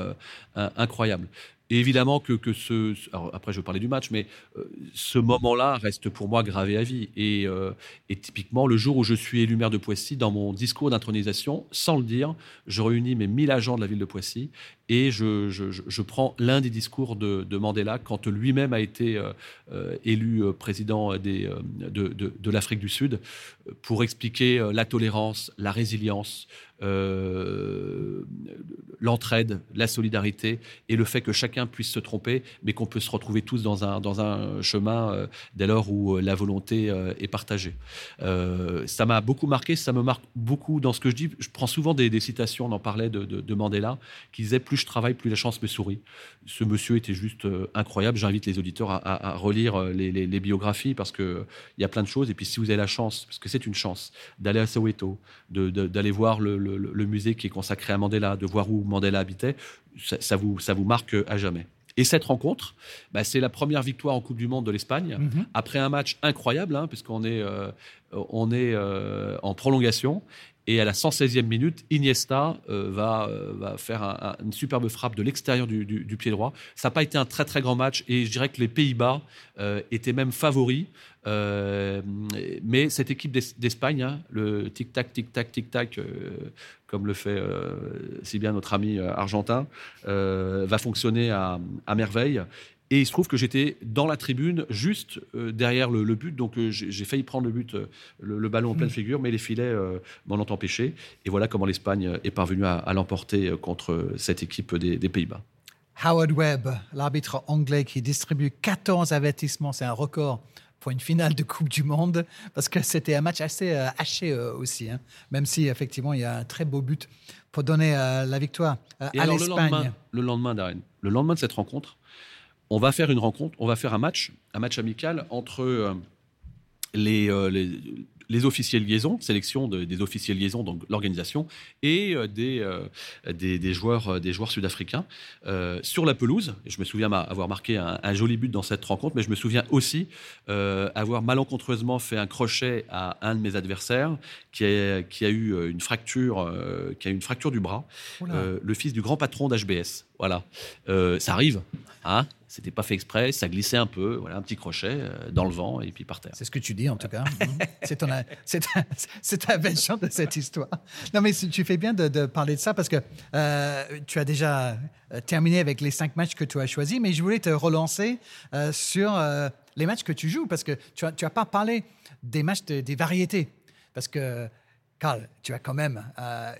euh, incroyable. Et évidemment que, que ce. après, je vais parler du match, mais euh, ce moment-là reste pour moi gravé à vie. Et, euh, et, typiquement, le jour où je suis élu maire de Poissy, dans mon discours d'intronisation, sans le dire, je réunis mes 1000 agents de la ville de Poissy et je, prends l'un des discours de, de Mandela quand lui-même a été euh, élu président des, de, l'Afrique du Sud pour expliquer la tolérance, la résilience, euh, l'entraide, la solidarité et le fait que chacun puisse se tromper, mais qu'on peut se retrouver tous dans un, chemin euh, dès lors où euh, la volonté est partagée. ça m'a beaucoup marqué, ça me marque beaucoup dans ce que je dis. Je prends souvent des, citations, on en parlait de, de, Mandela, qui disait Plus je travaille, plus la chance me sourit. Ce monsieur était juste incroyable. J'invite les auditeurs à, relire les, les, biographies parce qu'il y a plein de choses. Et puis si vous avez la chance, parce que c'est une chance, d'aller à Soweto, d'aller voir le le, musée qui est consacré à Mandela, de voir où Mandela habitait, ça, vous, ça vous marque à jamais. Et cette rencontre, bah, c'est la première victoire en Coupe du Monde de l'Espagne, mhm. après un match incroyable, hein, puisqu'on est, euh, on est euh, en prolongation. Et à la 116e minute, Iniesta euh, va, va, faire une superbe frappe de l'extérieur du, pied droit. Ça n'a pas été un très très grand match et je dirais que les Pays-Bas étaient même favoris. mais cette équipe d'Espagne, hein, le tic-tac, tic-tac, tic-tac, comme le fait euh, si bien notre ami euh, argentin, euh, va fonctionner à, merveille. Et il se trouve que j'étais dans la tribune, juste derrière le, but. Donc j'ai failli prendre le but, le, ballon en pleine mm. figure, mais les filets m'en ont empêché. Et voilà comment l'Espagne est parvenue à, l'emporter contre cette équipe des, des Pays-Bas. Howard Webb, l'arbitre anglais qui distribue 14 avertissements, c'est un record pour une finale de Coupe du Monde, parce que c'était un match assez euh, haché euh, aussi, hein. même si effectivement il y a un très beau but pour donner euh, la victoire à l'Espagne. Le lendemain, Darren, le lendemain de cette rencontre, on va faire une rencontre, on va faire un match, un match amical entre les, les officiers de liaison, sélection des officiers de liaison, donc l'organisation, et euh, euh, des, des, joueurs, euh, des joueurs sud-africains sur la pelouse. Je me souviens avoir marqué un, joli but dans cette rencontre, mais je me souviens aussi avoir malencontreusement fait un crochet à un de mes adversaires qui a, qui a eu une fracture, qui a une fracture du bras, le fils du grand patron d'HBS. Voilà, ça arrive, hein C'était pas fait exprès, ça glissait un peu, voilà, un petit crochet euh, dans le vent et puis par terre. C'est ce que tu dis en tout cas. c'est ton, c'est ta version de cette histoire. Non, mais tu fais bien de, parler de ça parce que euh, tu as déjà euh, terminé avec les cinq matchs que tu as choisis, mais je voulais te relancer sur les matchs que tu joues parce que tu n'as tu as pas parlé des matchs des variétés. Parce que Carl, tu as quand même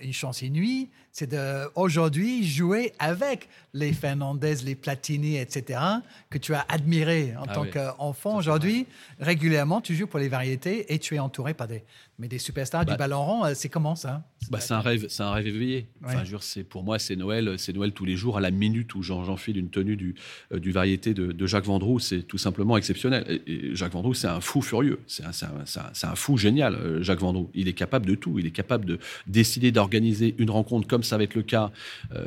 une chance inouïe, c'est d'aujourd'hui jouer avec les Fernandez, les Platini, etc., que tu as admiré en ah tant qu'enfant. Aujourd'hui, régulièrement, tu joues pour les variétés et tu es entouré par des, mais des superstars du bah, ballon rond. Euh, c'est comment ça? Bah, C'est un rêve, c'est un rêve éveillé. Enfin, c'est pour moi, c'est Noël, c'est Noël tous les jours à la minute où j'enfile une tenue du, euh, du variété de, Jacques Vendroux. C'est tout simplement exceptionnel. Et, Jacques Vendroux, c'est un fou furieux. C'est un, un, fou génial, Jacques Vendroux. Il est capable de tout il est capable de décider d'organiser une rencontre comme ça va être le cas euh,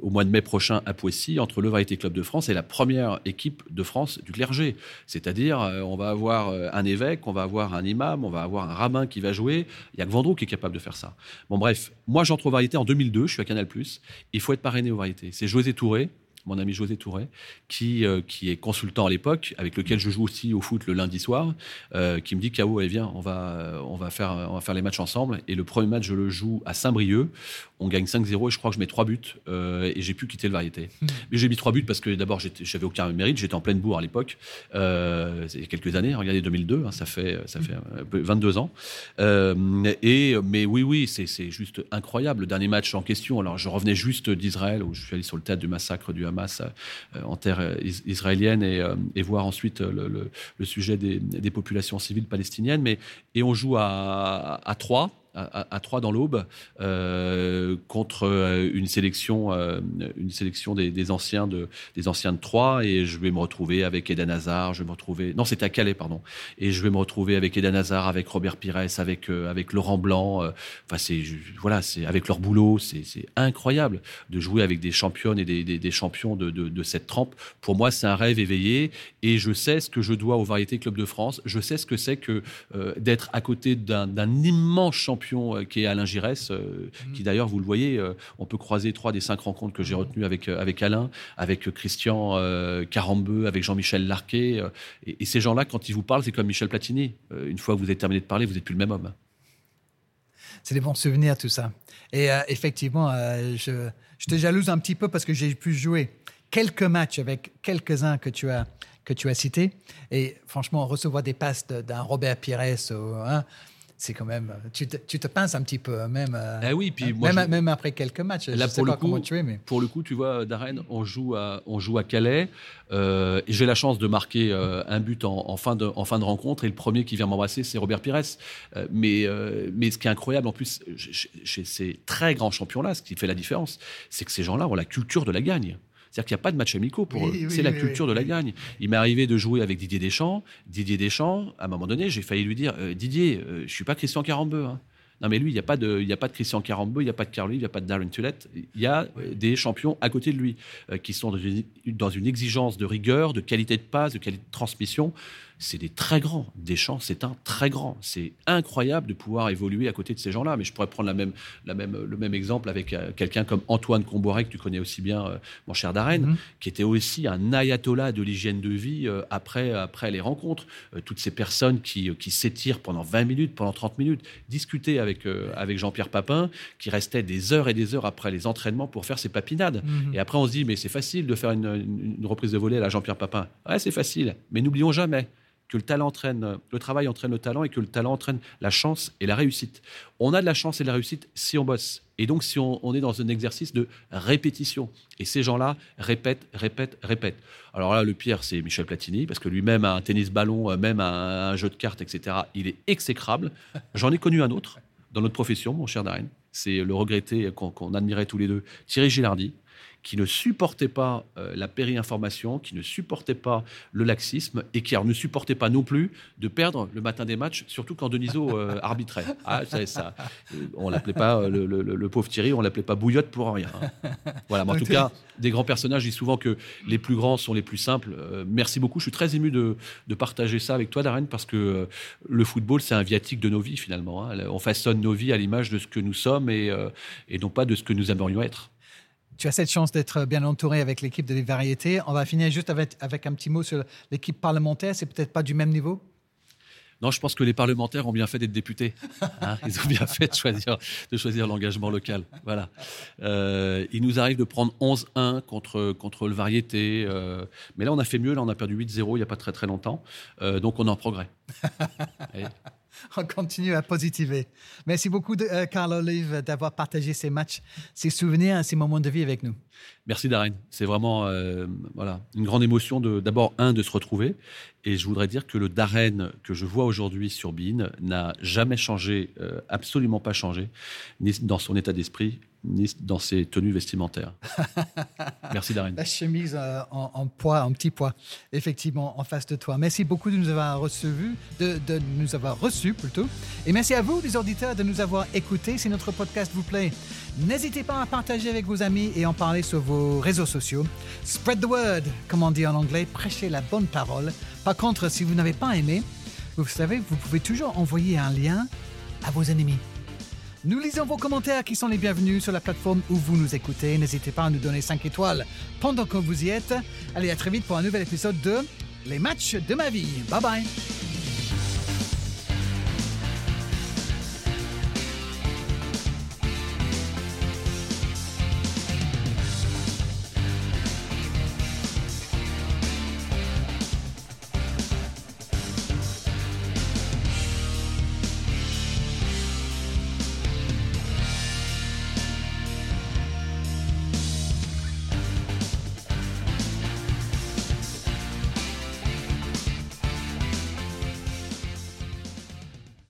au mois de mai prochain à Poissy entre le Variété Club de France et la première équipe de France du clergé. C'est-à-dire, euh, on va avoir euh, un évêque, on va avoir un imam, on va avoir un rabbin qui va jouer. Il n'y a que Vendroux qui est capable de faire ça. Bon, bref, moi j'entre au Variété en 2002, je suis à Canal+. Il faut être parrainé au Variété. C'est José Touré, mon ami José Touré, qui, qui est consultant à l'époque, avec lequel je joue aussi au foot le lundi soir, qui me dit K.O., allez, viens, on va, on, va faire, on va faire les matchs ensemble. Et le premier match, je le joue à Saint-Brieuc. On gagne 5-0 et je crois que je mets 3 buts euh, et j'ai pu quitter le variété. Hmm. Mais j'ai mis 3 buts parce que d'abord, j'avais aucun mérite. J'étais en pleine bourre à l'époque. il y a quelques années, regardez 2002, hein, ça fait, ça fait 22 ans. et, mais oui, oui, c'est juste incroyable. Le dernier match en question, alors je revenais juste d'Israël où je suis allé sur le théâtre du massacre du Hamas euh, en terre euh, israélienne euh, et, voir ensuite le, sujet des, populations civiles palestiniennes. Mais, et on joue à, à 3 à, 3 dans l'aube euh, contre euh, une sélection, euh, une sélection des, anciens de, des anciens de 3 et je vais me retrouver avec Eden Hazard, je vais me retrouver, non c'était à Calais pardon, et je vais me retrouver avec Eden Hazard, avec Robert Pires, avec, avec Laurent Blanc, enfin c'est, voilà, c'est avec leur boulot, c'est incroyable de jouer avec des championnes et des, des, champions de, de, cette trempe. Pour moi c'est un rêve éveillé et je sais ce que je dois au Variété Club de France, je sais ce que c'est que d'être à côté d'un immense champion euh, qui est Alain Giresse, euh, mhm. qui d'ailleurs, vous le voyez, euh, on peut croiser trois des cinq rencontres que j'ai mhm. retenues avec, avec Alain, avec Christian Carambeu, avec Jean-Michel Larquet. Et, ces gens-là, quand ils vous parlent, c'est comme Michel Platini. une fois que vous avez terminé de parler, vous n'êtes plus le même homme. C'est des bons souvenirs, tout ça. Et effectivement, je, je, te jalouse un petit peu parce que j'ai pu jouer quelques matchs avec quelques-uns que tu as que tu as cités. Et franchement, recevoir des passes d'un Robert Pires, ou, hein, c'est quand même. Tu te, tu te, pinces un petit peu, hein, même. Euh, ah oui, puis même, même, après quelques matchs. Là, je pour sais le coup, tu es, mais... Pour le coup, tu vois, Darren, on joue à, on joue à Calais. Euh, et j'ai la chance de marquer euh, un but en, fin de, en fin de rencontre. Et le premier qui vient m'embrasser, c'est Robert Pires. mais, mais ce qui est incroyable, en plus, chez ces très grands champions-là, ce qui fait la différence, c'est que ces gens-là ont la culture de la gagne. C'est-à-dire qu'il n'y a pas de match amicaux pour eux. c'est la culture de la gagne. Il m'est arrivé de jouer avec Didier Deschamps. Didier Deschamps, à un moment donné, j'ai failli lui dire euh, Didier, euh, je ne suis pas Christian Carambeu. Hein. Non, mais lui, il n'y a, pas de, a pas de Christian Carambeu, il n'y a pas de Carly, il n'y a pas de Darren Tulette. Il y a euh, des champions à côté de lui qui sont dans une, dans une, exigence de rigueur, de qualité de passe, de qualité de transmission c'est des très grands. Deschamps, c'est un très grand. C'est incroyable de pouvoir évoluer à côté de ces gens-là. Mais je pourrais prendre la même, la même, le même exemple avec euh, quelqu'un comme Antoine Comboiré, que tu connais aussi bien, euh, mon cher Darren, mhm. qui était aussi un ayatollah de l'hygiène de vie euh, après, après les rencontres. toutes ces personnes qui, qui s'étirent pendant 20 minutes, pendant 30 minutes, discuter avec, avec Jean-Pierre Papin, qui restait des heures et des heures après les entraînements pour faire ses papinades. Mhm. Et après, on se dit, mais c'est facile de faire une, une reprise de volée à Jean-Pierre Papin. Ouais, c'est facile. Mais n'oublions jamais que le talent entraîne, le travail entraîne le talent et que le talent entraîne la chance et la réussite. On a de la chance et de la réussite si on bosse. Et donc, si on, est dans un exercice de répétition. Et ces gens-là répètent, répètent, répètent. Alors là, le pire, c'est Michel Platini, parce que lui-même a un tennis-ballon, euh, même un, jeu de cartes, etc. Il est exécrable. J'en ai connu un autre dans notre profession, mon cher Darren. C'est le regretté qu'on admirait tous les deux, Thierry Gilardi qui ne supportait pas euh, la péri-information, qui ne supportait pas le laxisme et qui ne supportait pas non plus de perdre le matin des matchs, surtout quand Denisot euh, arbitrait. Ah, ça, ça. On l'appelait pas euh, le, pauvre Thierry, on l'appelait pas Bouillotte pour rien. Hein. Voilà, mais en tout cas, des grands personnages disent souvent que les plus grands sont les plus simples. merci beaucoup, je suis très ému de, partager ça avec toi, Darren, parce que le football, c'est un viatique de nos vies finalement. Hein. On façonne nos vies à l'image de ce que nous sommes et, et non pas de ce que nous aimerions être. Tu as cette chance d'être bien entouré avec l'équipe de les variétés. On va finir juste avec, avec un petit mot sur l'équipe parlementaire. C'est peut-être pas du même niveau? Non, je pense que les parlementaires ont bien fait d'être députés. Hein. ils ont bien fait de choisir, de choisir l'engagement local. Voilà. Euh, il nous arrive de prendre 11-1 contre, contre le variété. Euh, mais là, on a fait mieux. Là, on a perdu 8-0 il n'y a pas très très longtemps. Euh, donc, on est en progrès. on continue à positiver. Merci beaucoup, de, euh, Carl Olive, d'avoir partagé ces matchs, ces souvenirs, ces moments de vie avec nous. Merci, Darren. C'est vraiment euh, voilà, une grande émotion, d'abord, un, de se retrouver. Et je voudrais dire que le Darren que je vois aujourd'hui sur Bean n'a jamais changé, euh, absolument pas changé, ni dans son état d'esprit, ni dans ses tenues vestimentaires. Merci Darren. La chemise euh, en, poids, en petit poids, effectivement, en face de toi. Merci beaucoup de nous avoir reçus, de, de, nous avoir reçus plutôt. Et merci à vous, les auditeurs, de nous avoir écoutés. Si notre podcast vous plaît, n'hésitez pas à partager avec vos amis et en parler sur vos réseaux sociaux. Spread the word, comme on dit en anglais, prêchez la bonne parole. Par contre, si vous n'avez pas aimé, vous savez, vous pouvez toujours envoyer un lien à vos ennemis. Nous lisons vos commentaires qui sont les bienvenus sur la plateforme où vous nous écoutez. N'hésitez pas à nous donner 5 étoiles pendant que vous y êtes. Allez, à très vite pour un nouvel épisode de Les matchs de ma vie. Bye bye.